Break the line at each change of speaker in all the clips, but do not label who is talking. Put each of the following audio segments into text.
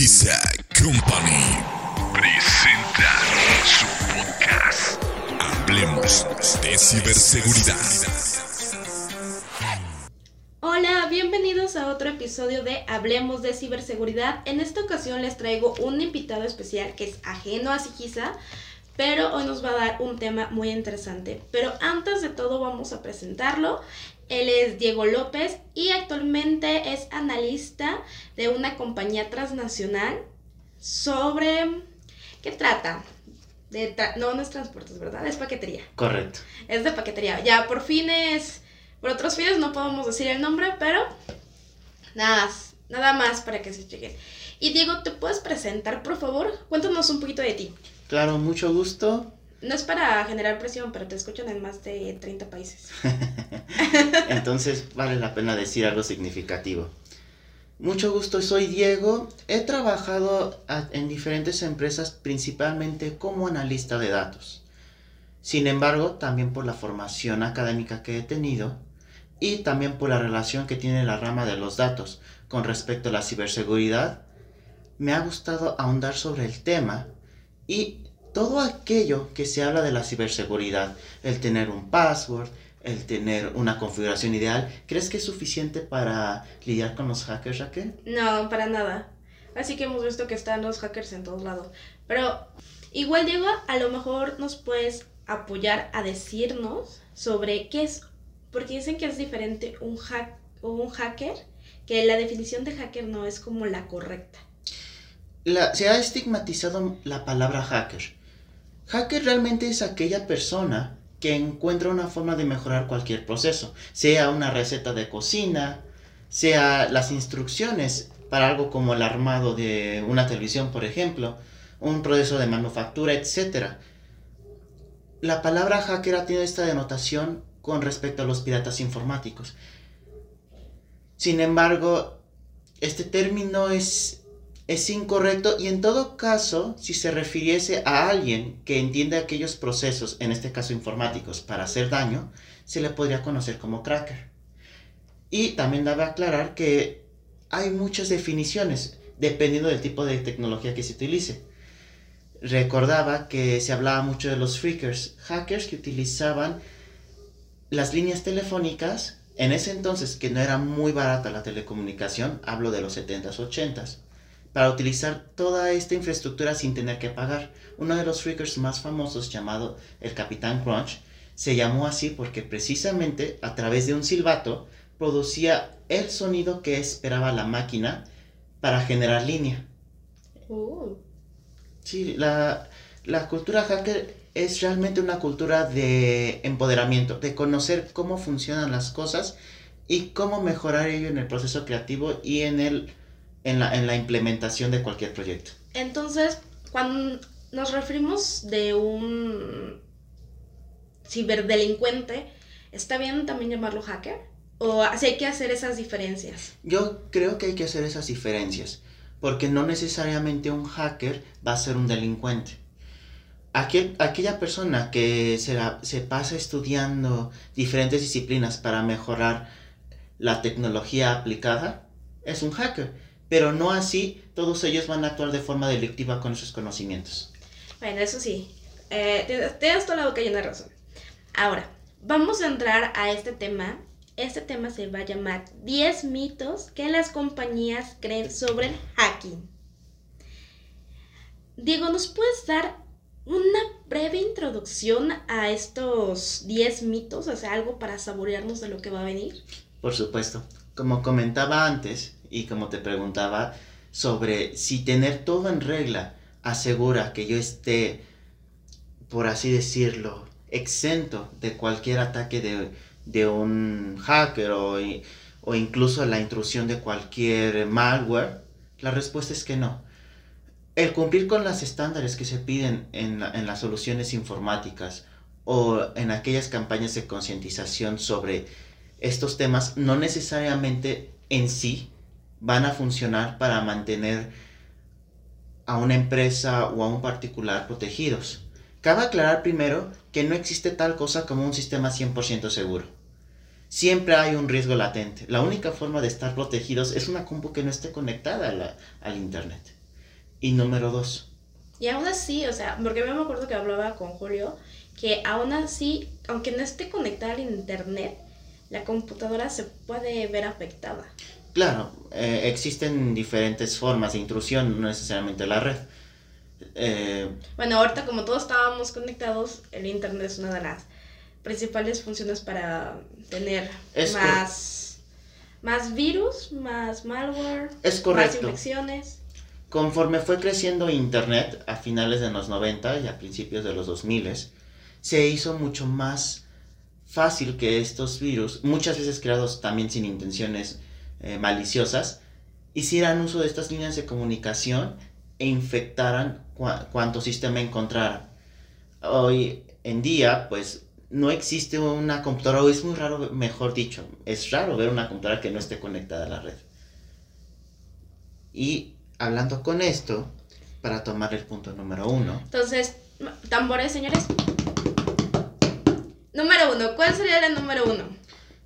Giza Company presenta su podcast Hablemos de ciberseguridad.
Hola, bienvenidos a otro episodio de Hablemos de ciberseguridad. En esta ocasión les traigo un invitado especial que es ajeno a Sigiza, pero hoy nos va a dar un tema muy interesante. Pero antes de todo vamos a presentarlo. Él es Diego López y actualmente es analista de una compañía transnacional sobre... ¿Qué trata? De tra- no, no es transportes, ¿verdad? Es paquetería.
Correcto.
Es de paquetería. Ya por fines, por otros fines no podemos decir el nombre, pero nada más, nada más para que se chequen. Y Diego, ¿te puedes presentar, por favor? Cuéntanos un poquito de ti.
Claro, mucho gusto.
No es para generar presión, pero te escuchan en más de 30 países.
Entonces vale la pena decir algo significativo. Mucho gusto, soy Diego. He trabajado en diferentes empresas principalmente como analista de datos. Sin embargo, también por la formación académica que he tenido y también por la relación que tiene la rama de los datos con respecto a la ciberseguridad, me ha gustado ahondar sobre el tema y todo aquello que se habla de la ciberseguridad, el tener un password, el tener una configuración ideal, ¿crees que es suficiente para lidiar con los hackers, Raquel?
No, para nada. Así que hemos visto que están los hackers en todos lados. Pero igual, Diego, a lo mejor nos puedes apoyar a decirnos sobre qué es, porque dicen que es diferente un hack o un hacker, que la definición de hacker no es como la correcta.
La- se ha estigmatizado la palabra hacker. Hacker realmente es aquella persona que encuentra una forma de mejorar cualquier proceso, sea una receta de cocina, sea las instrucciones para algo como el armado de una televisión, por ejemplo, un proceso de manufactura, etc. La palabra hacker ha tenido esta denotación con respecto a los piratas informáticos. Sin embargo, este término es, es incorrecto y en todo caso, si se refiriese a alguien que entiende aquellos procesos, en este caso informáticos, para hacer daño, se le podría conocer como cracker. Y también debe aclarar que hay muchas definiciones dependiendo del tipo de tecnología que se utilice. Recordaba que se hablaba mucho de los freakers, hackers que utilizaban las líneas telefónicas, en ese entonces que no era muy barata la telecomunicación, hablo de los 70s, 80s, para utilizar toda esta infraestructura sin tener que pagar. Uno de los freakers más famosos, llamado el Capitán Crunch, se llamó así porque precisamente a través de un silbato producía el sonido que esperaba la máquina para generar línea.
Uh,
Sí, la, la cultura hacker es realmente una cultura de empoderamiento, de conocer cómo funcionan las cosas y cómo mejorar ello en el proceso creativo y en, el, en, la, en la implementación de cualquier proyecto.
Entonces, cuando nos referimos de un ciberdelincuente, ¿está bien también llamarlo hacker? ¿O así hay que hacer esas diferencias?
Yo creo que hay que hacer esas diferencias, porque no necesariamente un hacker va a ser un delincuente. Aquel- aquella persona que se, la- se pasa estudiando diferentes disciplinas para mejorar la tecnología aplicada es un hacker, pero no así todos ellos van a actuar de forma delictiva con esos conocimientos.
Bueno, eso sí, eh, tienes tienes toda la boca llena de razón. Ahora, vamos a entrar a este tema. Este tema se va a llamar 10 mitos que las compañías creen sobre el hacking. Diego, ¿nos puedes dar una breve introducción a estos 10 mitos? O sea, algo para saborearnos de lo que va a venir.
Por supuesto, como comentaba antes y como te preguntaba sobre si tener todo en regla asegura que yo esté, por así decirlo, exento de cualquier ataque de, de un hacker o, o incluso la intrusión de cualquier malware, la respuesta es que no. El cumplir con los estándares que se piden en, la- en las soluciones informáticas o en aquellas campañas de concientización sobre estos temas no necesariamente en sí van a funcionar para mantener a una empresa o a un particular protegidos. Cabe aclarar primero que no existe tal cosa como un sistema 100% seguro. Siempre hay un riesgo latente. La única forma de estar protegidos es una compu que no esté conectada a la- al Internet. y número dos.
Y aún así, o sea, porque yo me acuerdo que hablaba con Julio, que aún así, aunque no esté conectada al internet, la computadora se puede ver afectada.
Claro, eh, existen diferentes formas de intrusión, no necesariamente la red. Eh,
Bueno, ahorita como todos estábamos conectados, el internet es una de las principales funciones para tener más, más virus, más malware,
Es
más infecciones.
Conforme fue creciendo Internet a finales de los 90 y a principios de los 2000, se hizo mucho más fácil que estos virus, muchas veces creados también sin intenciones eh, maliciosas, hicieran uso de estas líneas de comunicación e infectaran cua- cuanto sistema encontraran. Hoy en día, pues no existe una computadora, o es muy raro, mejor dicho, es raro ver una computadora que no esté conectada a la red. Y hablando con esto, para tomar el punto número uno,
Entonces, tambores, señores. Número uno, ¿cuál sería la número uno?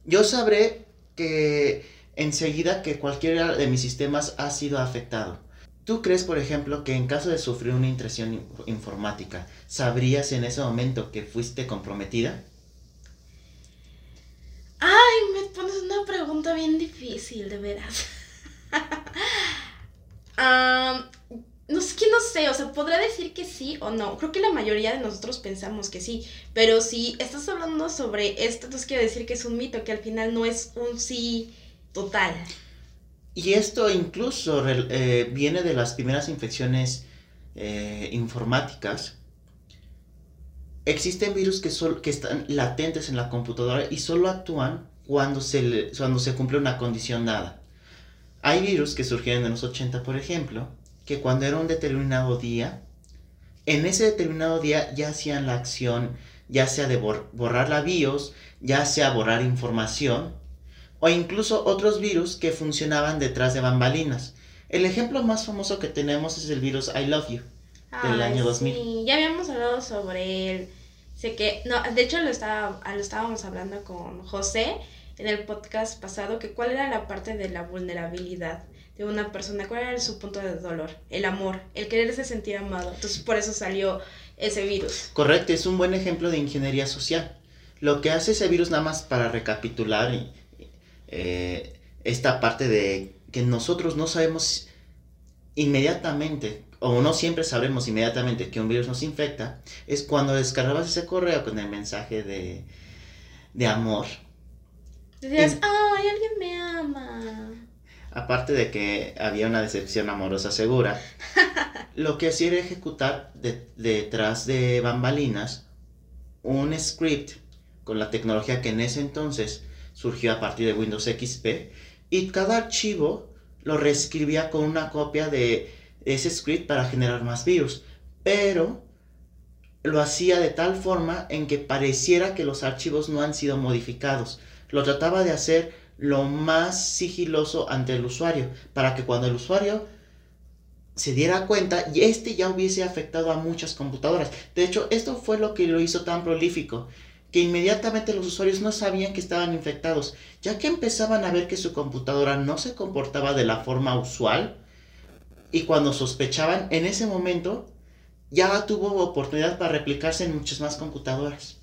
yo sabré que enseguida que cualquiera de mis sistemas ha sido afectado. ¿Tú crees, por ejemplo, que en caso de sufrir una intrusión in- informática, sabrías en ese momento que fuiste comprometida?
Ay, me pones una pregunta bien difícil, de veras. Am, no sé que no sé, o sea, podrá decir que sí o no. Creo que la mayoría de nosotros pensamos que sí, pero si estás hablando sobre esto, entonces quiere decir que es un mito, que al final no es un sí total.
Y esto incluso eh, viene de las primeras infecciones eh, informáticas. Existen virus que, que están latentes en la computadora y solo actúan cuando se, cuando se cumple una condición dada. Hay virus que surgieron en los 80, por ejemplo, que cuando era un determinado día, en ese determinado día ya hacían la acción, ya sea de bor- borrar la BIOS, ya sea borrar información, o incluso otros virus que funcionaban detrás de bambalinas. El ejemplo más famoso que tenemos es el virus I Love You. Del año 2000.
Sí, ya habíamos hablado sobre él. Sé que, no, de hecho lo, estaba, lo estábamos hablando con José en el podcast pasado, que cuál era la parte de la vulnerabilidad de una persona, cuál era su punto de dolor, el amor, el quererse sentir amado. Entonces por eso salió ese virus.
Correcto, es un buen ejemplo de ingeniería social. Lo que hace ese virus, nada más para recapitular y, eh, esta parte de que nosotros no sabemos inmediatamente, o no siempre sabremos inmediatamente que un virus nos infecta, es cuando descargabas ese correo con el mensaje de, de amor.
Decías, ay, alguien me ama.
Aparte de que había una decepción amorosa segura, lo que hacía era ejecutar de- detrás de bambalinas un script con la tecnología que en ese entonces surgió a partir de Windows XP y cada archivo lo reescribía con una copia de ese script para generar más virus, pero lo hacía de tal forma en que pareciera que los archivos no han sido modificados. Lo trataba de hacer lo más sigiloso ante el usuario, para que cuando el usuario se diera cuenta y este ya hubiese afectado a muchas computadoras. De hecho, esto fue lo que lo hizo tan prolífico, que inmediatamente los usuarios no sabían que estaban infectados, ya que empezaban a ver que su computadora no se comportaba de la forma usual y cuando sospechaban, en ese momento ya tuvo oportunidad para replicarse en muchas más computadoras.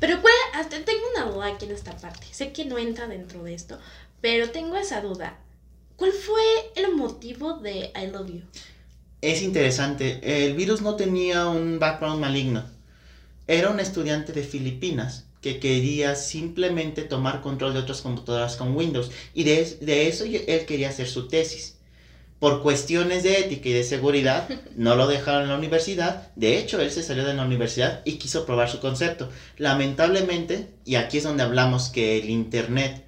Pero cuál, hasta tengo una duda aquí en esta parte. Sé que no entra dentro de esto, pero tengo esa duda. ¿Cuál fue el motivo de I Love You?
Es interesante, el virus no tenía un background maligno. Era un estudiante de Filipinas que quería simplemente tomar control de otras computadoras con Windows y de, de eso él quería hacer su tesis. Por cuestiones de ética y de seguridad, no lo dejaron en la universidad. De hecho, él se salió de la universidad y quiso probar su concepto. Lamentablemente, y aquí es donde hablamos que el Internet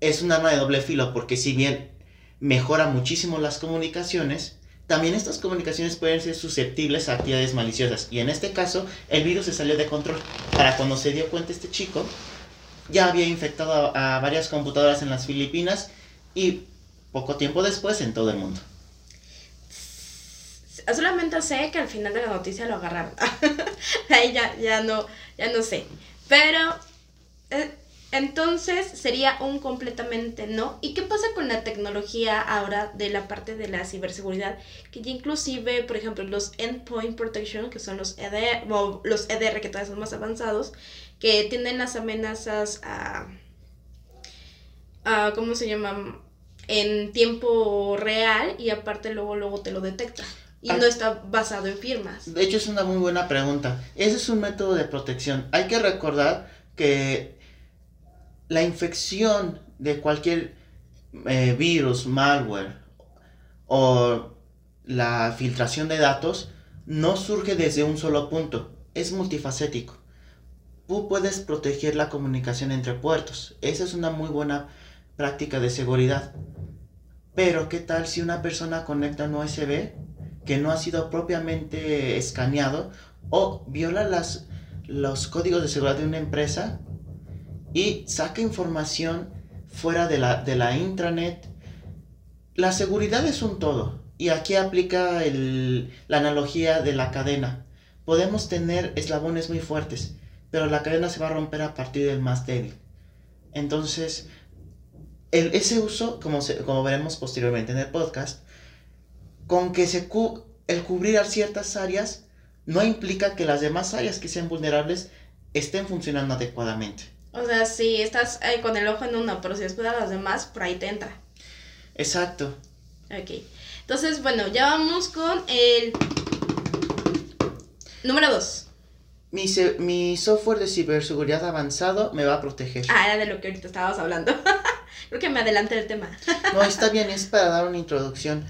es un arma de doble filo, porque si bien mejora muchísimo las comunicaciones, también estas comunicaciones pueden ser susceptibles a actividades maliciosas. Y en este caso, el virus se salió de control. Para cuando se dio cuenta este chico, ya había infectado a, varias computadoras en las Filipinas y poco tiempo después en todo el mundo.
Solamente sé que al final de la noticia lo agarraron. Ahí ya, ya no, ya no sé. Pero eh, Entonces sería un completamente no. ¿Y qué pasa con la tecnología ahora de la parte de la ciberseguridad? Que ya inclusive, por ejemplo, los Endpoint Protection, que son los EDR, o los EDR que todavía son más avanzados, que tienen las amenazas a... a ¿Cómo se llaman? En tiempo real y aparte luego, luego te lo detecta. Y
Ah.
no está basado en firmas.
De hecho, es una muy buena pregunta. Ese es un método de protección. Hay que recordar que la infección de cualquier eh, virus, malware o la filtración de datos no surge desde un solo punto. Es multifacético. Tú puedes proteger la comunicación entre puertos. Esa es una muy buena práctica de seguridad. Pero, ¿qué tal si una persona conecta un USB que no ha sido propiamente escaneado o viola los códigos de seguridad de una empresa y saca información fuera de la, de la intranet? La seguridad es un todo y aquí aplica la analogía de la cadena. Podemos tener eslabones muy fuertes, pero la cadena se va a romper a partir del más débil. Entonces, el, ese uso, como veremos posteriormente en el podcast, con que se cu- el cubrir a ciertas áreas no implica que las demás áreas que sean vulnerables estén funcionando adecuadamente.
O sea, si estás eh, con el ojo en uno, pero si descuidas las demás, por ahí te entra.
Exacto.
Ok. Entonces, bueno, ya vamos con el número 2.
Mi, se- mi software de ciberseguridad avanzado me va a proteger.
Ah, era de lo que ahorita estábamos hablando. Creo que me adelanté del tema.
No, está bien, es para dar una introducción.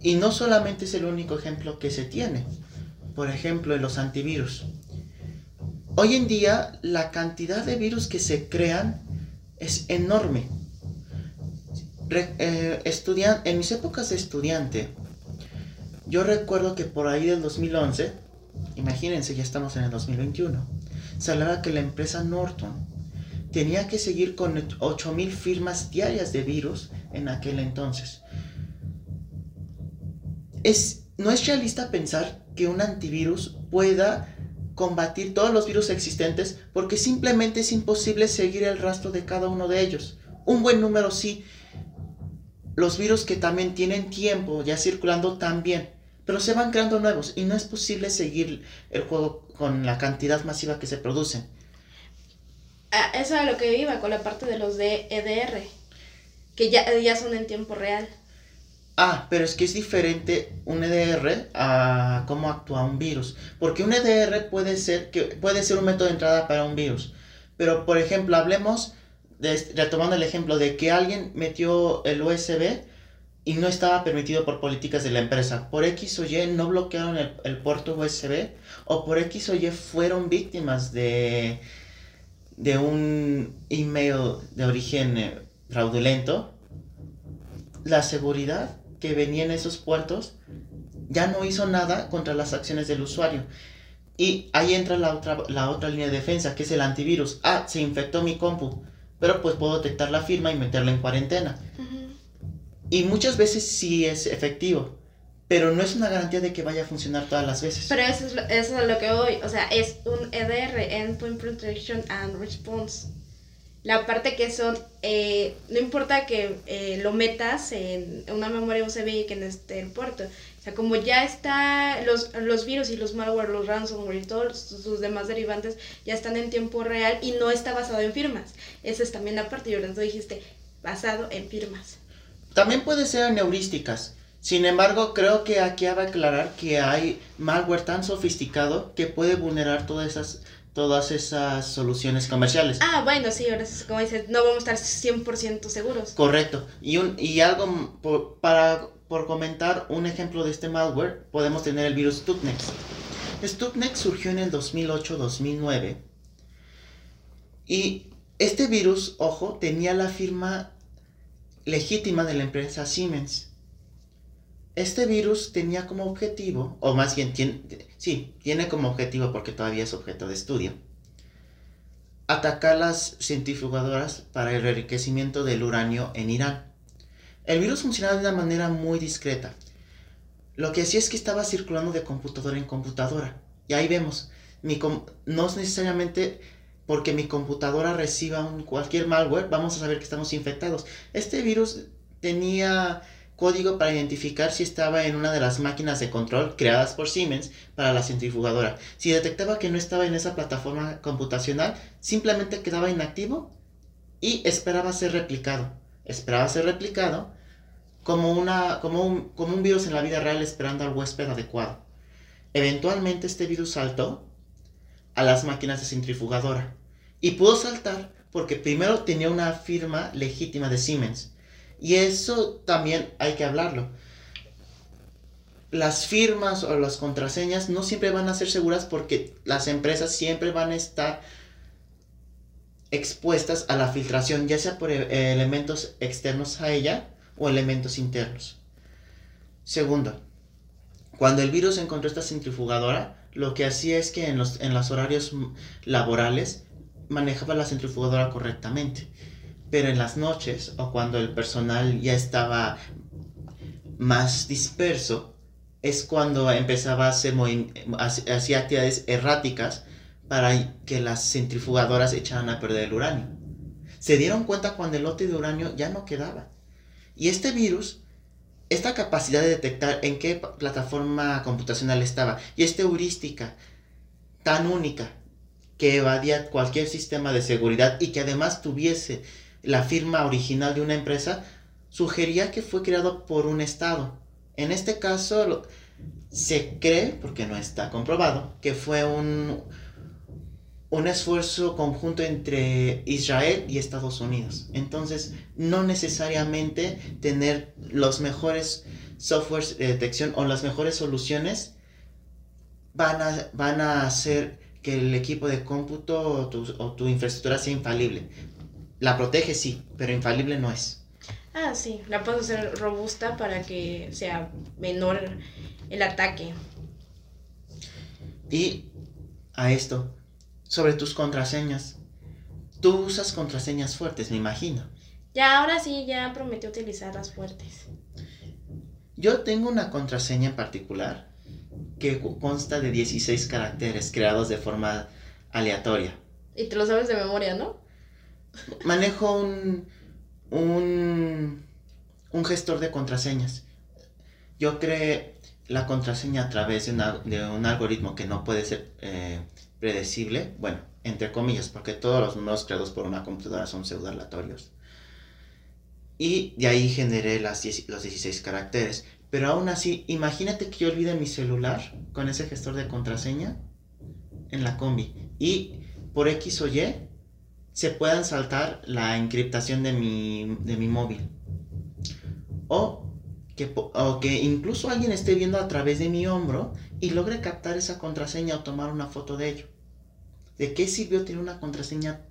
Y no solamente es el único ejemplo que se tiene. Por ejemplo, en los antivirus. Hoy en día, la cantidad de virus que se crean es enorme. Eh, en mis épocas de estudiante, yo recuerdo que por ahí del 2011, imagínense, ya estamos en el 2021, se hablaba que la empresa Norton tenía que seguir con 8000 firmas diarias de virus en aquel entonces. Es, no es realista pensar que un antivirus pueda combatir todos los virus existentes porque simplemente es imposible seguir el rastro de cada uno de ellos. Un buen número sí. Los virus que también tienen tiempo ya circulando también, pero se van creando nuevos y no es posible seguir el juego con la cantidad masiva que se producen.
Ah, eso era lo que iba con la parte de los de EDR. Que ya, ya son en tiempo real.
Ah, pero es que es diferente un EDR a cómo actúa un virus. Porque un EDR puede ser, que, puede ser un método de entrada para un virus. Pero, por ejemplo, hablemos, de, retomando el ejemplo de que alguien metió el USB y no estaba permitido por políticas de la empresa. Por X o Y no bloquearon el, el puerto USB o por X o Y fueron víctimas de, de un email de origen eh, fraudulento. La seguridad que venía en esos puertos ya no hizo nada contra las acciones del usuario. Y ahí entra la otra, la otra línea de defensa, que es el antivirus. Ah, se infectó mi compu, pero pues puedo detectar la firma y meterla en cuarentena. Y muchas veces sí es efectivo, pero no es una garantía de que vaya a funcionar todas las veces.
Pero eso es, lo, eso es lo que voy. O sea, es un EDR, Endpoint Protection and Response. La parte que son, eh, no importa que eh, lo metas en una memoria USB y que no esté el puerto. O sea, como ya está, los, los virus y los malware, los ransomware y todos sus, demás derivantes ya están en tiempo real y no está basado en firmas. Esa es también la parte, tú dijiste, basado en firmas.
También puede ser en heurísticas. Sin embargo, creo que aquí hay que aclarar que hay malware tan sofisticado que puede vulnerar todas esas, todas esas soluciones comerciales.
Ah, bueno, sí, ahora es como dices, no vamos a estar 100% seguros.
Correcto. Y, un, y algo por, para, por comentar un ejemplo de este malware, podemos tener el virus Stuxnet. Stuxnet surgió en el 2008-2009. Y este virus, ojo, tenía la firma legítima de la empresa Siemens. Este virus tenía como objetivo, o más bien, tiene, sí, tiene como objetivo porque todavía es objeto de estudio, atacar las centrifugadoras para el enriquecimiento del uranio en Irán. El virus funcionaba de una manera muy discreta. Lo que hacía es que estaba circulando de computadora en computadora. Y ahí vemos, no es necesariamente porque mi computadora reciba un, cualquier malware, vamos a saber que estamos infectados. Este virus tenía código para identificar si estaba en una de las máquinas de control creadas por Siemens para la centrifugadora. Si detectaba que no estaba en esa plataforma computacional, simplemente quedaba inactivo y esperaba ser replicado. Esperaba ser replicado como, una, como, un, como un virus en la vida real esperando al huésped adecuado. Eventualmente este virus saltó a las máquinas de centrifugadora y pudo saltar porque primero tenía una firma legítima de Siemens. Y eso también hay que hablarlo. Las firmas o las contraseñas no siempre van a ser seguras porque las empresas siempre van a estar expuestas a la filtración, ya sea por e- elementos externos a ella o elementos internos. Segundo, cuando el virus encontró esta centrifugadora, lo que hacía es que en los, en los horarios laborales manejaba la centrifugadora correctamente. Pero en las noches o cuando el personal ya estaba más disperso, es cuando empezaba a hacer hacía actividades erráticas para que las centrifugadoras echaran a perder el uranio. Se dieron cuenta cuando el lote de uranio ya no quedaba. Y este virus, esta capacidad de detectar en qué plataforma computacional estaba, y esta heurística tan única que evadía cualquier sistema de seguridad y que además tuviese la firma original de una empresa, sugería que fue creado por un Estado. En este caso, se cree, porque no está comprobado, que fue un, un esfuerzo conjunto entre Israel y Estados Unidos. Entonces, no necesariamente tener los mejores softwares de detección o las mejores soluciones van a, van a hacer que el equipo de cómputo o tu infraestructura sea infalible. La protege, sí, pero infalible no es.
Ah, sí, la puedes hacer robusta para que sea menor el ataque.
Y a esto, sobre tus contraseñas. Tú usas contraseñas fuertes, me imagino.
Ya, ahora sí, ya prometí utilizar las fuertes.
Yo tengo una contraseña en particular que consta de 16 caracteres creados de forma aleatoria.
Y te lo sabes de memoria, ¿no?
Manejo un, un, gestor de contraseñas. Yo creé la contraseña a través de, un algoritmo que no puede ser eh, predecible, bueno, entre comillas, porque todos los números creados por una computadora son pseudo-aleatorios. Y de ahí generé las 10 los 16 caracteres. Pero aún así, imagínate que yo olvide mi celular con ese gestor de contraseña en la combi. Y por X o Y se puedan saltar la encriptación de mi, de mi móvil. O que, o que incluso alguien esté viendo a través de mi hombro y logre captar esa contraseña o tomar una foto de ello. ¿De qué sirvió tener una contraseña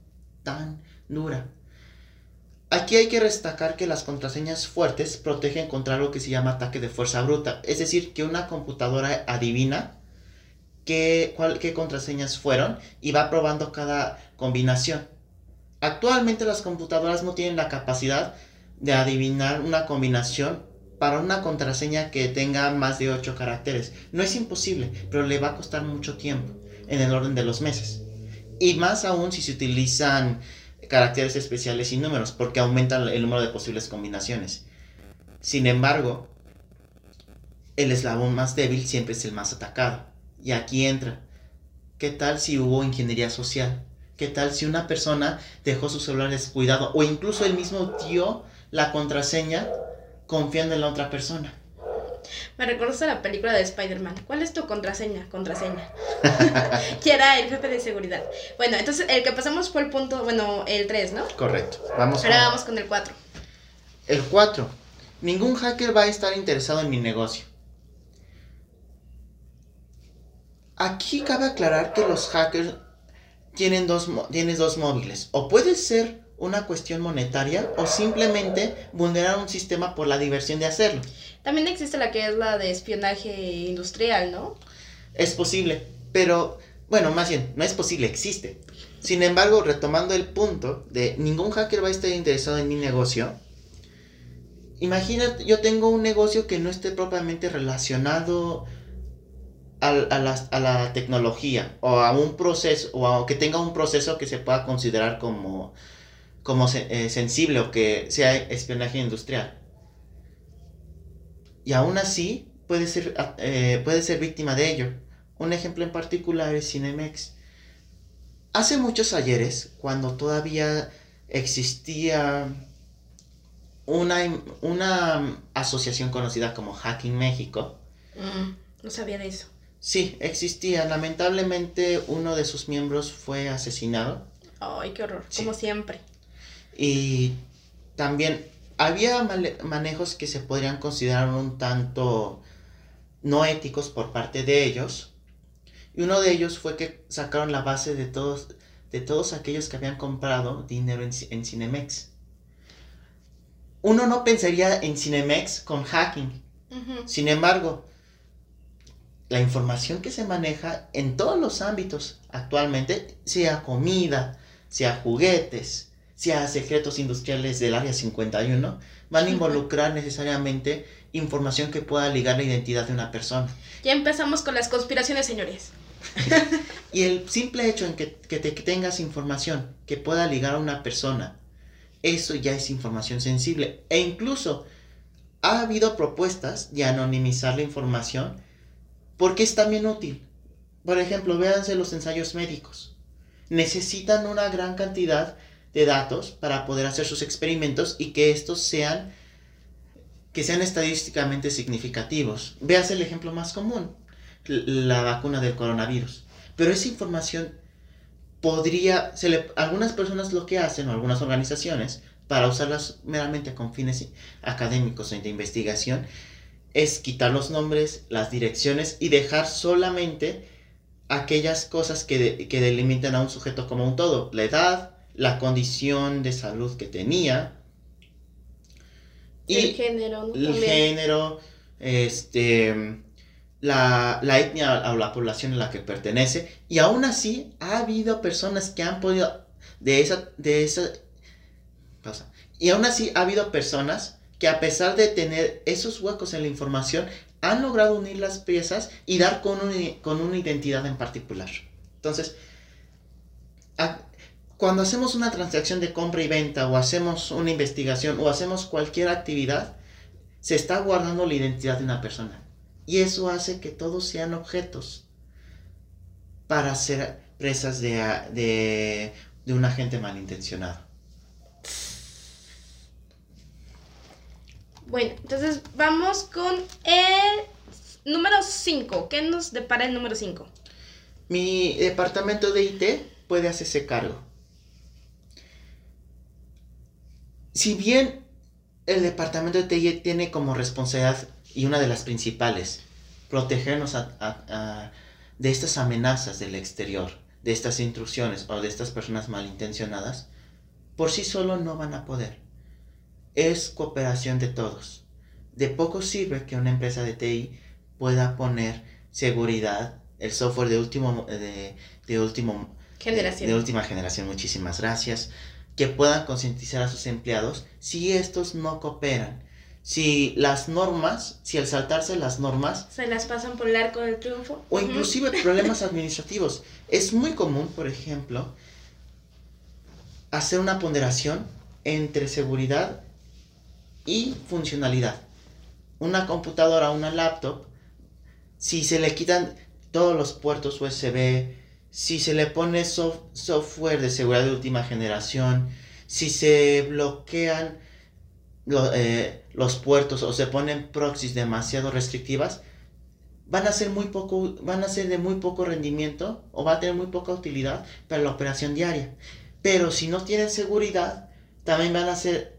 tan dura? Aquí hay que destacar que las contraseñas fuertes protegen contra algo que se llama ataque de fuerza bruta. Es decir, que una computadora adivina qué, cuál- qué contraseñas fueron y va probando cada combinación. Actualmente las computadoras no tienen la capacidad de adivinar una combinación para una contraseña que tenga más de 8 caracteres. No es imposible, pero le va a costar mucho tiempo, en el orden de los meses. Y más aún si se utilizan caracteres especiales y números, porque aumentan el número de posibles combinaciones. Sin embargo, el eslabón más débil siempre es el más atacado. Y aquí entra. ¿Qué tal si hubo ingeniería social? ¿Qué tal si una persona dejó su celular descuidado o incluso él mismo dio la contraseña confiando en la otra persona?
Me recuerdas a la película de Spider-Man. ¿Cuál es tu contraseña? Contraseña. que era el jefe de seguridad. Bueno, entonces el que pasamos fue el punto, bueno, el 3, ¿no?
Correcto. Vamos
Ahora
con
vamos con el 4.
el 4. Ningún hacker va a estar interesado en mi negocio. Aquí cabe aclarar que los hackers tienen dos, tienes dos móviles. O puede ser una cuestión monetaria o simplemente vulnerar un sistema por la diversión de hacerlo.
También existe la que es la de espionaje industrial, ¿no?
Es posible, pero bueno, más bien, no es posible, existe. Sin embargo, retomando el punto de ningún hacker va a estar interesado en mi negocio. Imagínate, yo tengo un negocio que no esté propiamente relacionado a, a la, a la tecnología o a un proceso o a que tenga un proceso que se pueda considerar como, como eh, sensible o que sea espionaje industrial. Y aún así puede ser, eh, puede ser víctima de ello. Un ejemplo en particular es Cinemex. Hace muchos ayeres, cuando todavía existía una, una asociación conocida como Hacking México,
no sabía de eso.
Sí, existía. Lamentablemente uno de sus miembros fue asesinado
Ay, qué horror,
Sí.
como siempre.
y también había manejos que se podrían considerar un tanto no éticos por parte de ellos. Y uno de ellos fue que sacaron la base de todos, de todos aquellos que habían comprado dinero en, Ci- en Cinemex. Uno no pensaría en Cinemex con hacking. Sin embargo, la información que se maneja en todos los ámbitos actualmente, sea comida, sea juguetes, sea secretos industriales del Área 51, van a involucrar necesariamente información que pueda ligar la identidad de una persona.
Ya empezamos con las conspiraciones, señores.
Y el simple hecho en que, que te que tengas información que pueda ligar a una persona, eso ya es información sensible. E incluso ha habido propuestas de anonimizar la información porque es también útil. Por ejemplo, véanse los ensayos médicos. Necesitan una gran cantidad de datos para poder hacer sus experimentos y que estos sean que sean estadísticamente significativos. Veas el ejemplo más común, la vacuna del coronavirus. Pero esa información podría, se le, algunas personas lo que hacen, o algunas organizaciones, para usarlas meramente con fines académicos o de investigación, es quitar los nombres, las direcciones y dejar solamente aquellas cosas que, de- que delimitan a un sujeto como un todo. La edad, la condición de salud que tenía.
el género, ¿no?
el género, este, la, la etnia o la población a la que pertenece. Y aún así ha habido personas que han podido, de esa, de esa, pausa. Y aún así ha habido personas que a pesar de tener esos huecos en la información, han logrado unir las piezas y dar con, un- con una identidad en particular. Entonces, cuando hacemos una transacción de compra y venta o hacemos una investigación o hacemos cualquier actividad, se está guardando la identidad de una persona. Y eso hace que todos sean objetos para ser presas de, de un agente malintencionado.
Bueno, entonces vamos con el número 5. ¿Qué nos depara el número 5?
Mi departamento de IT puede hacerse cargo. Si bien el departamento de TI tiene como responsabilidad y una de las principales protegernos de estas amenazas del exterior, de estas intrusiones o de estas personas malintencionadas, por sí solo no van a poder. Es cooperación de todos. De poco sirve que una empresa de TI pueda poner seguridad, el software de último de, de último
Generación.
de última generación, muchísimas gracias, que puedan concientizar a sus empleados si estos no cooperan. Si las normas, si al saltarse las normas,
Se las pasan por el arco del triunfo.
o inclusive problemas administrativos. Es muy común, por ejemplo, hacer una ponderación entre seguridad y funcionalidad. Una computadora, una laptop, si se le quitan todos los puertos USB, si se le pone sof- software de seguridad de última generación, si se bloquean lo- eh, los puertos o se ponen proxies demasiado restrictivas, van a ser muy poco, van a ser de muy poco rendimiento o va a tener muy poca utilidad para la operación diaria. Pero si no tienen seguridad, también van a ser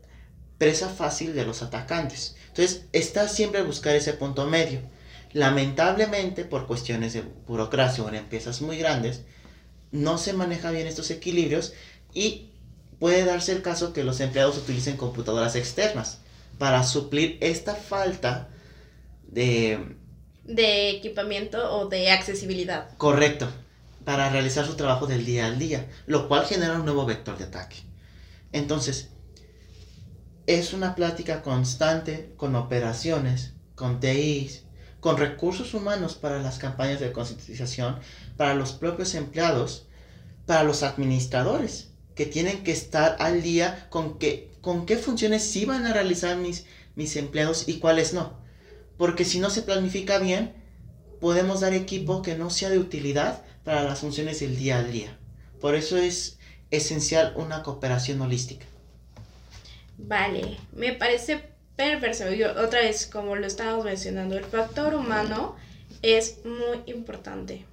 presa fácil de los atacantes. Entonces, está siempre a buscar ese punto medio. Lamentablemente, por cuestiones de burocracia o en empresas muy grandes, no se maneja bien estos equilibrios y puede darse el caso que los empleados utilicen computadoras externas para suplir esta falta de
De equipamiento o de accesibilidad.
correcto para realizar su trabajo del día al día, lo cual genera un nuevo vector de ataque. Entonces, es una plática constante con operaciones, con TIs, con recursos humanos para las campañas de concientización, para los propios empleados, para los administradores, que tienen que estar al día con, que, con qué funciones sí van a realizar mis, mis empleados y cuáles no. Porque si no se planifica bien, podemos dar equipo que no sea de utilidad para las funciones del día a día. Por eso es esencial una cooperación holística.
Vale, me parece perfecto. Yo, otra vez, como lo estábamos mencionando, el factor humano es muy importante.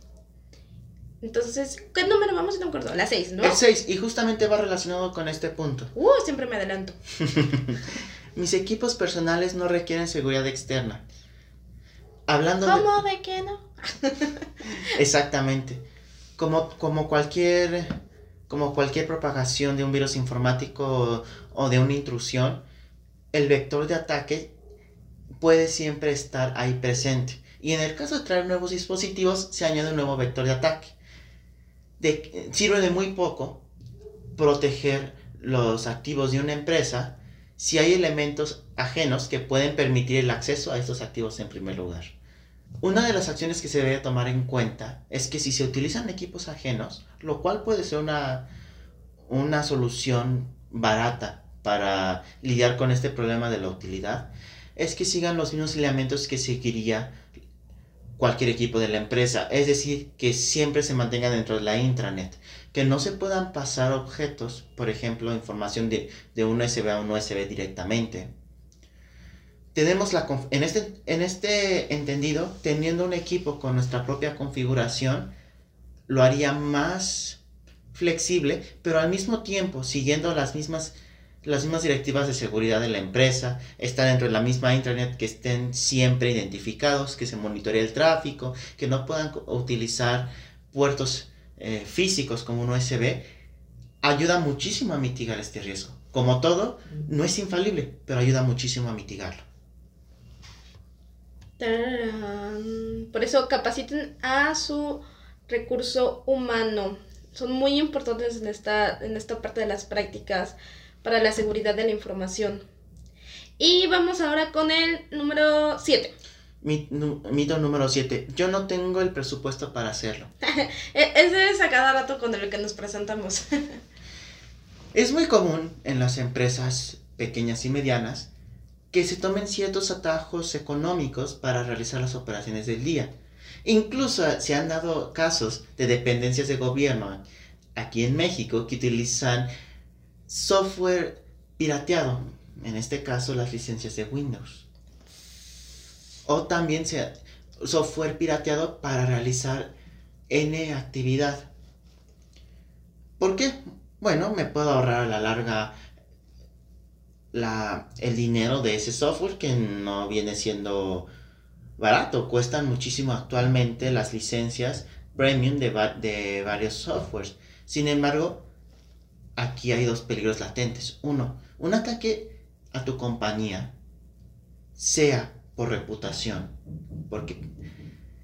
Entonces, ¿qué número vamos? No acuerdo. La 6, ¿no?
El 6, y justamente va relacionado con este punto.
Uh, siempre me adelanto.
Mis equipos personales no requieren seguridad externa. Hablando
¿Cómo de, qué no?
Exactamente. Como, como, cualquier, como cualquier propagación de un virus informático o de una intrusión, el vector de ataque puede siempre estar ahí presente. Y en el caso de traer nuevos dispositivos, se añade un nuevo vector de ataque. De, sirve de muy poco proteger los activos de una empresa si hay elementos ajenos que pueden permitir el acceso a estos activos en primer lugar. Una de las acciones que se debe tomar en cuenta es que si se utilizan equipos ajenos, lo cual puede ser una, una solución barata para lidiar con este problema de la utilidad, es que sigan los mismos elementos que seguiría cualquier equipo de la empresa, es decir, que siempre se mantenga dentro de la intranet, que no se puedan pasar objetos, por ejemplo, información de, de un USB a un USB directamente, tenemos la en este, en este entendido, teniendo un equipo con nuestra propia configuración, lo haría más flexible, pero al mismo tiempo siguiendo las mismas, las mismas directivas de seguridad de la empresa, estar dentro de la misma internet, que estén siempre identificados, que se monitoree el tráfico, que no puedan utilizar puertos eh, físicos como un USB, ayuda muchísimo a mitigar este riesgo. Como todo, no es infalible, pero ayuda muchísimo a mitigarlo.
Por eso capaciten a su recurso humano. Son muy importantes en esta, en esta parte de las prácticas para la seguridad de la información. Y vamos ahora con el número 7.
Mito número 7. Yo no tengo el presupuesto para hacerlo.
E-, ese es a cada rato con el que nos presentamos.
es muy común en las empresas pequeñas y medianas que se tomen ciertos atajos económicos para realizar las operaciones del día. Incluso se han dado casos de dependencias de gobierno aquí en México que utilizan software pirateado, en este caso las licencias de Windows. O también software pirateado para realizar N actividad. ¿Por qué? Bueno, me puedo ahorrar a la larga la, el dinero de ese software que no viene siendo barato. Cuestan muchísimo actualmente las licencias premium de, de varios softwares. Sin embargo, aquí hay dos peligros latentes. Uno, un ataque a tu compañía, sea por reputación, porque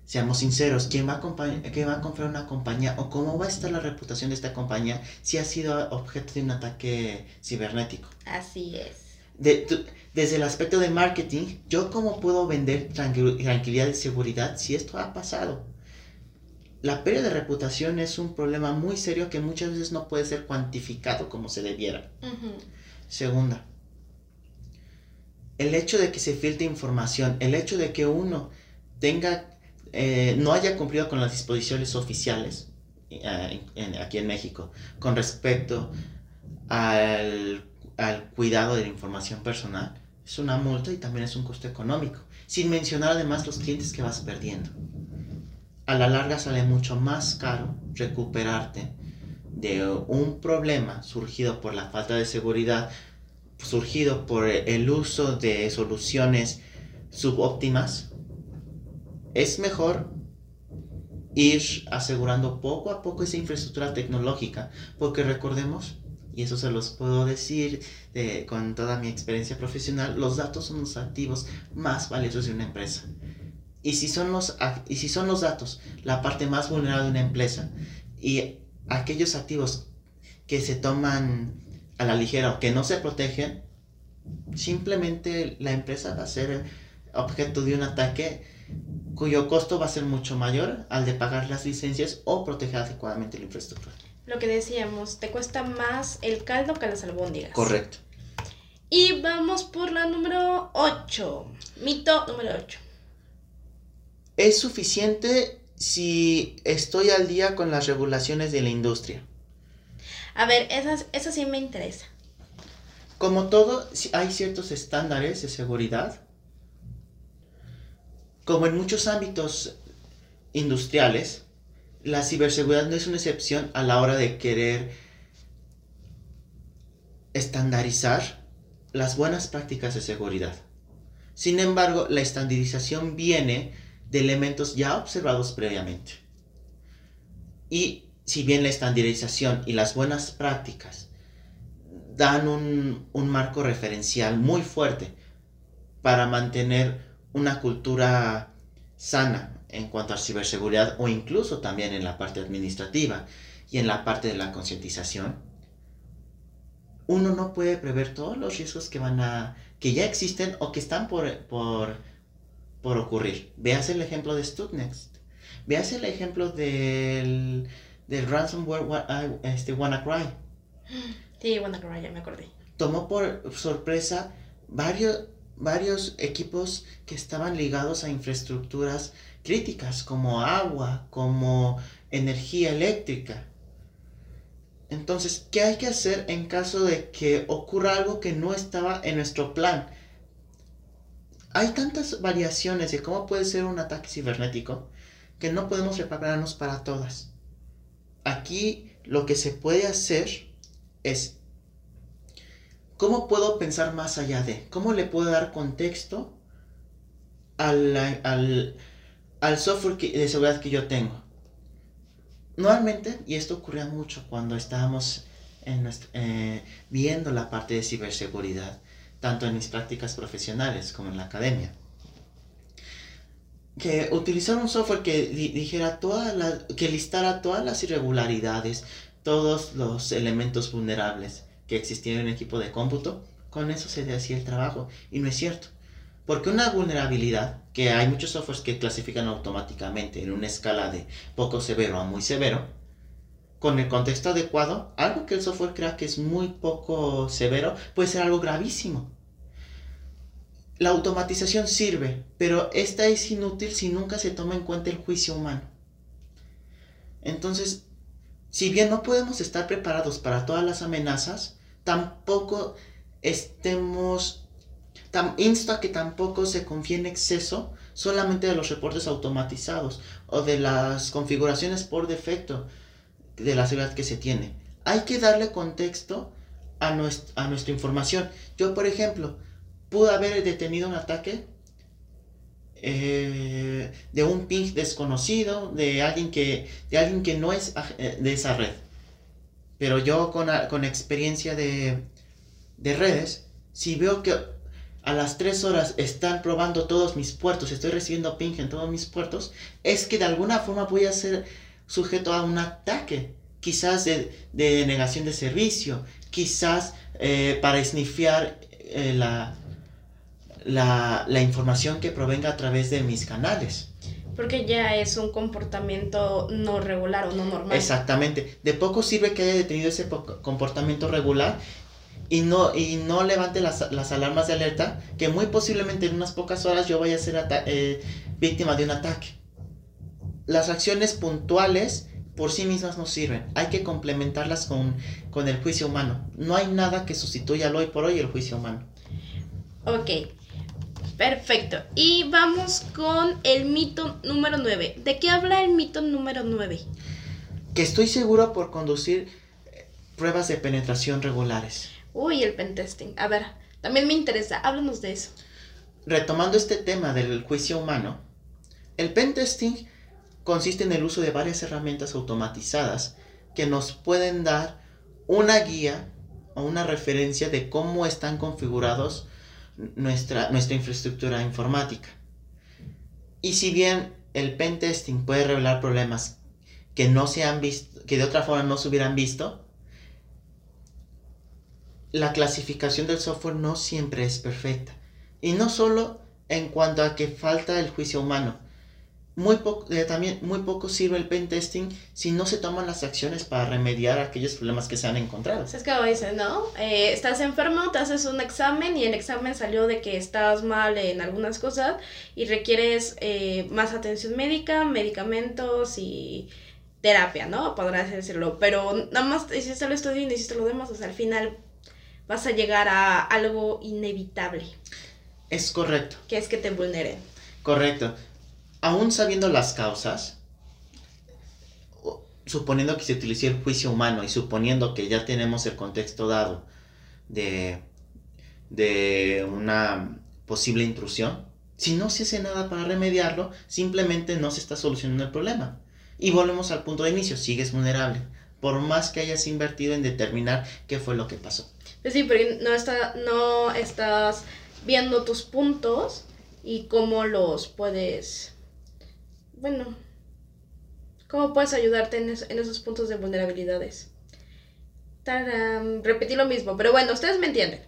seamos sinceros, ¿quién va, a ¿quién va a comprar una compañía o cómo va a estar la reputación de esta compañía si ha sido objeto de un ataque cibernético?
Así es
desde el aspecto de marketing, yo cómo puedo vender tranquilidad y seguridad si esto ha pasado. La pérdida de reputación es un problema muy serio que muchas veces no puede ser cuantificado como se debiera. Segunda, el hecho de que se filtre información, el hecho de que uno tenga, eh, no haya cumplido con las disposiciones oficiales eh, aquí en México con respecto al al cuidado de la información personal, es una multa y también es un costo económico, sin mencionar además los clientes que vas perdiendo. A la larga sale mucho más caro recuperarte de un problema surgido por la falta de seguridad, surgido por el uso de soluciones subóptimas. Es mejor ir asegurando poco a poco esa infraestructura tecnológica, porque recordemos y eso se los puedo decir con toda mi experiencia profesional, los datos son los activos más valiosos de una empresa. Y si, son los, y si son los datos la parte más vulnerable de una empresa y aquellos activos que se toman a la ligera o que no se protegen, simplemente la empresa va a ser objeto de un ataque cuyo costo va a ser mucho mayor al de pagar las licencias o proteger adecuadamente la infraestructura.
Lo que decíamos, te cuesta más el caldo que las albóndigas.
Correcto.
Y vamos por la número 8. Mito número 8.
Es suficiente si estoy al día con las regulaciones de la industria.
A ver, esa sí me interesa.
Como todo, hay ciertos estándares de seguridad. Como en muchos ámbitos industriales, la ciberseguridad no es una excepción a la hora de querer estandarizar las buenas prácticas de seguridad. Sin embargo, la estandarización viene de elementos ya observados previamente. Y si bien la estandarización y las buenas prácticas dan un, un marco referencial muy fuerte para mantener una cultura sana en cuanto a ciberseguridad o incluso también en la parte administrativa y en la parte de la concientización, uno no puede prever todos los riesgos que van a que ya existen o que están por, por, por ocurrir. Veas el ejemplo de Stuxnet. Veas el ejemplo del, del ransomware wa- ah, este, WannaCry.
Sí, bueno, ya me acordé.
tomó por sorpresa varios, varios equipos que estaban ligados a infraestructuras críticas como agua, como energía eléctrica. Entonces, ¿qué hay que hacer en caso de que ocurra algo que no estaba en nuestro plan? Hay tantas variaciones de cómo puede ser un ataque cibernético que no podemos prepararnos para todas. Aquí lo que se puede hacer es ¿Cómo puedo pensar más allá de? ¿Cómo le puedo dar contexto al, al, al software de seguridad que yo tengo? Normalmente, y esto ocurría mucho cuando estábamos eh, viendo la parte de ciberseguridad, tanto en mis prácticas profesionales como en la academia, que utilizar un software que di- dijera todas las, que listara todas las irregularidades, todos los elementos vulnerables que existían en un equipo de cómputo, con eso se hacía el trabajo. Y no es cierto. Porque una vulnerabilidad, que hay muchos softwares que clasifican automáticamente en una escala de poco severo a muy severo, con el contexto adecuado, algo que el software crea que es muy poco severo puede ser algo gravísimo. La automatización sirve, pero esta es inútil si nunca se toma en cuenta el juicio humano. Entonces, si bien no podemos estar preparados para todas las amenazas, tampoco estemos... Tam, insta que tampoco se confíe en exceso solamente de los reportes automatizados o de las configuraciones por defecto de la seguridad que se tiene. Hay que darle contexto a, nuest- a nuestra información. Yo, por ejemplo, pude haber detenido un ataque eh, de un ping desconocido, de alguien que, de alguien que no es aj- eh, de esa red. Pero yo con, con experiencia de, de redes, si veo que a las 3 horas están probando todos mis puertos, estoy recibiendo ping en todos mis puertos, es que de alguna forma voy a ser sujeto a un ataque. Quizás de, de negación de servicio, quizás eh, para snifear eh, la, la, la información que provenga a través de mis canales.
Porque ya es un comportamiento no regular o no normal.
Exactamente. De poco sirve que haya detenido ese po- comportamiento regular y no, y no levante las, las alarmas de alerta, que muy posiblemente en unas pocas horas yo vaya a ser eh, víctima de un ataque. Las acciones puntuales por sí mismas no sirven. Hay que complementarlas con, con el juicio humano. No hay nada que sustituya al hoy por hoy el juicio humano.
Ok, perfecto. Y vamos con el mito número 9. ¿De qué habla el mito número 9?
Que estoy seguro por conducir eh, pruebas de penetración regulares.
Uy, el pentesting. A ver, también me interesa. Háblanos de eso.
Retomando este tema del juicio humano, el pentesting consiste en el uso de varias herramientas automatizadas que nos pueden dar una guía o una referencia de cómo están configurados nuestra, nuestra infraestructura informática. Y si bien el pentesting puede revelar problemas que no se han visto, que de otra forma no se hubieran visto, la clasificación del software no siempre es perfecta. Y no solo en cuanto a que falta el juicio humano. Muy poco, eh, también muy poco sirve el pen testing si no se toman las acciones para remediar aquellos problemas que se han encontrado.
Es que como dicen, ¿no? Eh, estás enfermo, te haces un examen y el examen salió de que estás mal en algunas cosas y requieres eh, más atención médica, medicamentos y terapia, ¿no? Podrás decirlo. Pero nada más hiciste el estudio y no hiciste lo demás. O sea, al final vas a llegar a algo inevitable.
Es correcto.
Que es que te vulneren.
Correcto. Aún sabiendo las causas, suponiendo que se utilizó el juicio humano y suponiendo que ya tenemos el contexto dado de, de una posible intrusión, si no se hace nada para remediarlo, simplemente no se está solucionando el problema. Y volvemos al punto de inicio, sigues vulnerable, por más que hayas invertido en determinar qué fue lo que pasó.
Pues sí, pero no, está, no estás viendo tus puntos y cómo los puedes, bueno, cómo puedes ayudarte en, esos puntos de vulnerabilidades. Repetí lo mismo, pero bueno, ustedes me entienden.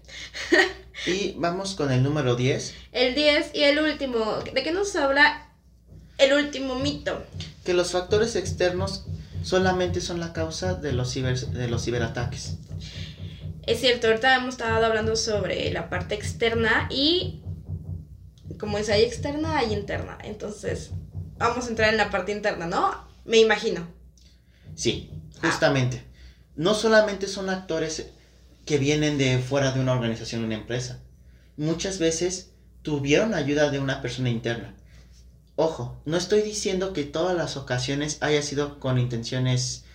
y vamos con el número 10.
El 10 y el último. ¿De qué nos habla el último mito?
Que los factores externos solamente son la causa de los, de los ciberataques.
Es cierto, ahorita hemos estado hablando sobre la parte externa y como es hay externa, hay interna. Entonces, vamos a entrar en la parte interna, ¿no? Me imagino.
Sí, justamente. No solamente son actores que vienen de fuera de una organización una empresa. Muchas veces tuvieron ayuda de una persona interna. Ojo, no estoy diciendo que todas las ocasiones haya sido con intenciones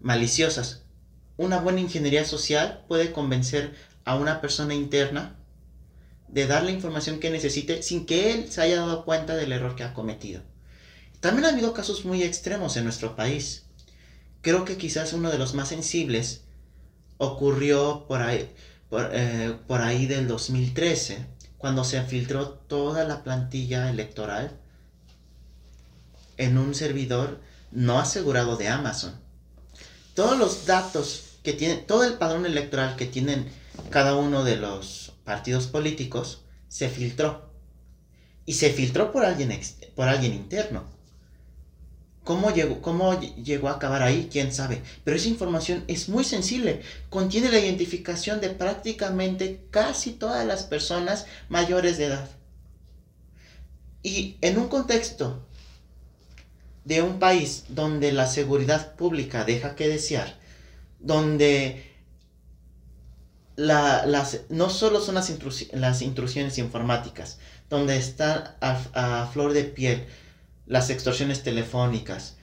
maliciosas una buena ingeniería social puede convencer a una persona interna de dar la información que necesite sin que él se haya dado cuenta del error que ha cometido. También ha habido casos muy extremos en nuestro país. Creo que quizás uno de los más sensibles ocurrió por ahí, eh, del 2013, cuando se filtró toda la plantilla electoral en un servidor no asegurado de Amazon. Todos los datos que tiene, todo el padrón electoral que tienen cada uno de los partidos políticos se filtró. Y se filtró por alguien, por alguien interno. ¿Cómo llegó, ¿Cómo llegó a acabar ahí? ¿Quién sabe? Pero esa información es muy sensible. Contiene la identificación de prácticamente casi todas las personas mayores de edad. Y en un contexto de un país donde la seguridad pública deja que desear, donde las, no solo son las, las intrusiones informáticas, donde están a, flor de piel las extorsiones telefónicas,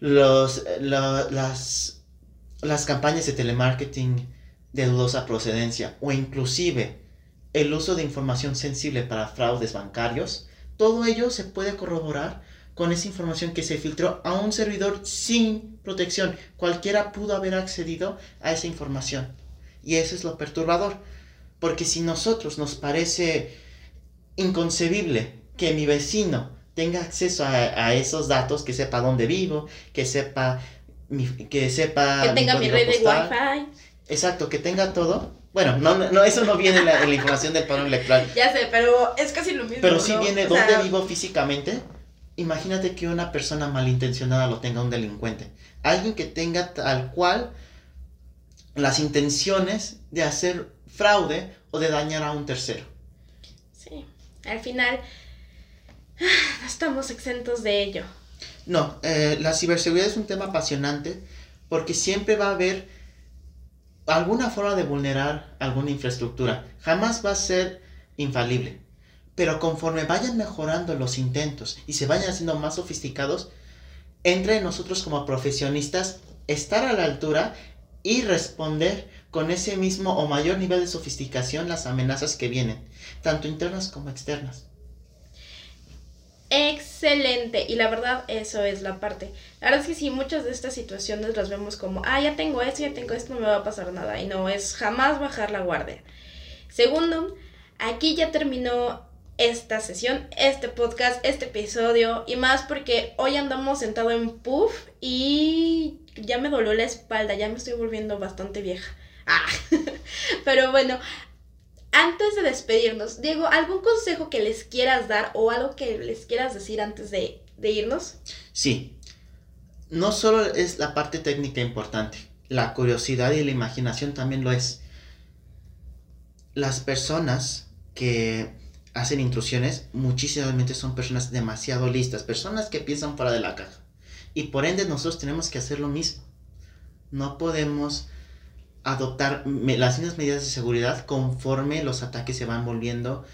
los, las, las campañas de telemarketing de dudosa procedencia o inclusive el uso de información sensible para fraudes bancarios, todo ello se puede corroborar con esa información que se filtró a un servidor sin protección. Cualquiera pudo haber accedido a esa información. Y eso es lo perturbador. Porque si nosotros nos parece inconcebible que mi vecino tenga acceso a, esos datos, que sepa dónde vivo, que sepa que sepa
que tenga mi, red de wifi.
Exacto, que tenga todo. Bueno, no, no eso no viene en la, información del padrón electoral.
Ya sé, pero es casi lo mismo.
Pero sí viene dónde vivo físicamente, imagínate que una persona malintencionada lo tenga un delincuente. Alguien que tenga tal cual las intenciones de hacer fraude o de dañar a un tercero.
Sí, al final no estamos exentos de ello.
No, eh, la ciberseguridad es un tema apasionante porque siempre va a haber alguna forma de vulnerar alguna infraestructura. Jamás va a ser infalible. Pero conforme vayan mejorando los intentos y se vayan haciendo más sofisticados, entre nosotros como profesionistas estar a la altura y responder con ese mismo o mayor nivel de sofisticación las amenazas que vienen, tanto internas como externas.
Excelente, y la verdad eso es la parte. La verdad es que sí, muchas de estas situaciones las vemos como, ah, ya tengo esto, ya tengo esto, no me va a pasar nada, y no es jamás bajar la guardia. Segundo, aquí ya terminó esta sesión, este podcast, este episodio y más porque hoy andamos sentado en puff y ya me dolió la espalda, ya me estoy volviendo bastante vieja. Ah. Pero bueno, antes de despedirnos, Diego, ¿algún consejo que les quieras dar o algo que les quieras decir antes de, irnos?
Sí, no solo es la parte técnica importante, la curiosidad y la imaginación también lo es. Las personas que hacen intrusiones muchísimas veces son personas demasiado listas, personas que piensan fuera de la caja. Y por ende nosotros tenemos que hacer lo mismo. No podemos adoptar las mismas medidas de seguridad conforme los ataques se van volviendo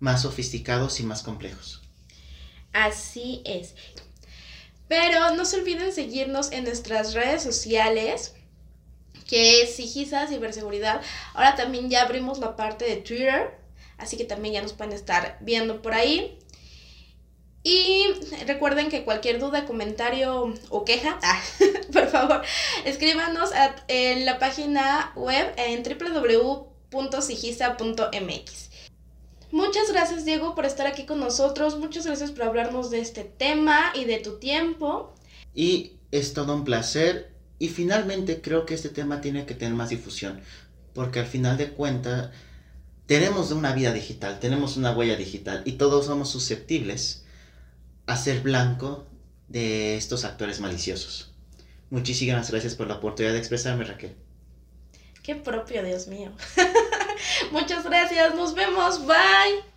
más sofisticados y más complejos.
Así es. Pero no se olviden seguirnos en nuestras redes sociales, que es Sigisa Ciberseguridad. Ahora también ya abrimos la parte de Twitter, así que también ya nos pueden estar viendo por ahí. Y recuerden que cualquier duda, comentario o queja, ah, por favor, escríbanos en la página web en www.sigisa.mx. Muchas gracias Diego por estar aquí con nosotros, muchas gracias por hablarnos de este tema y de tu tiempo.
Y es todo un placer y finalmente creo que este tema tiene que tener más difusión, porque al final de cuentas tenemos una vida digital, tenemos una huella digital y todos somos susceptibles a ser blanco de estos actores maliciosos. Muchísimas gracias por la oportunidad de expresarme, Raquel.
Qué propio, Dios mío. Muchas gracias, nos vemos, bye.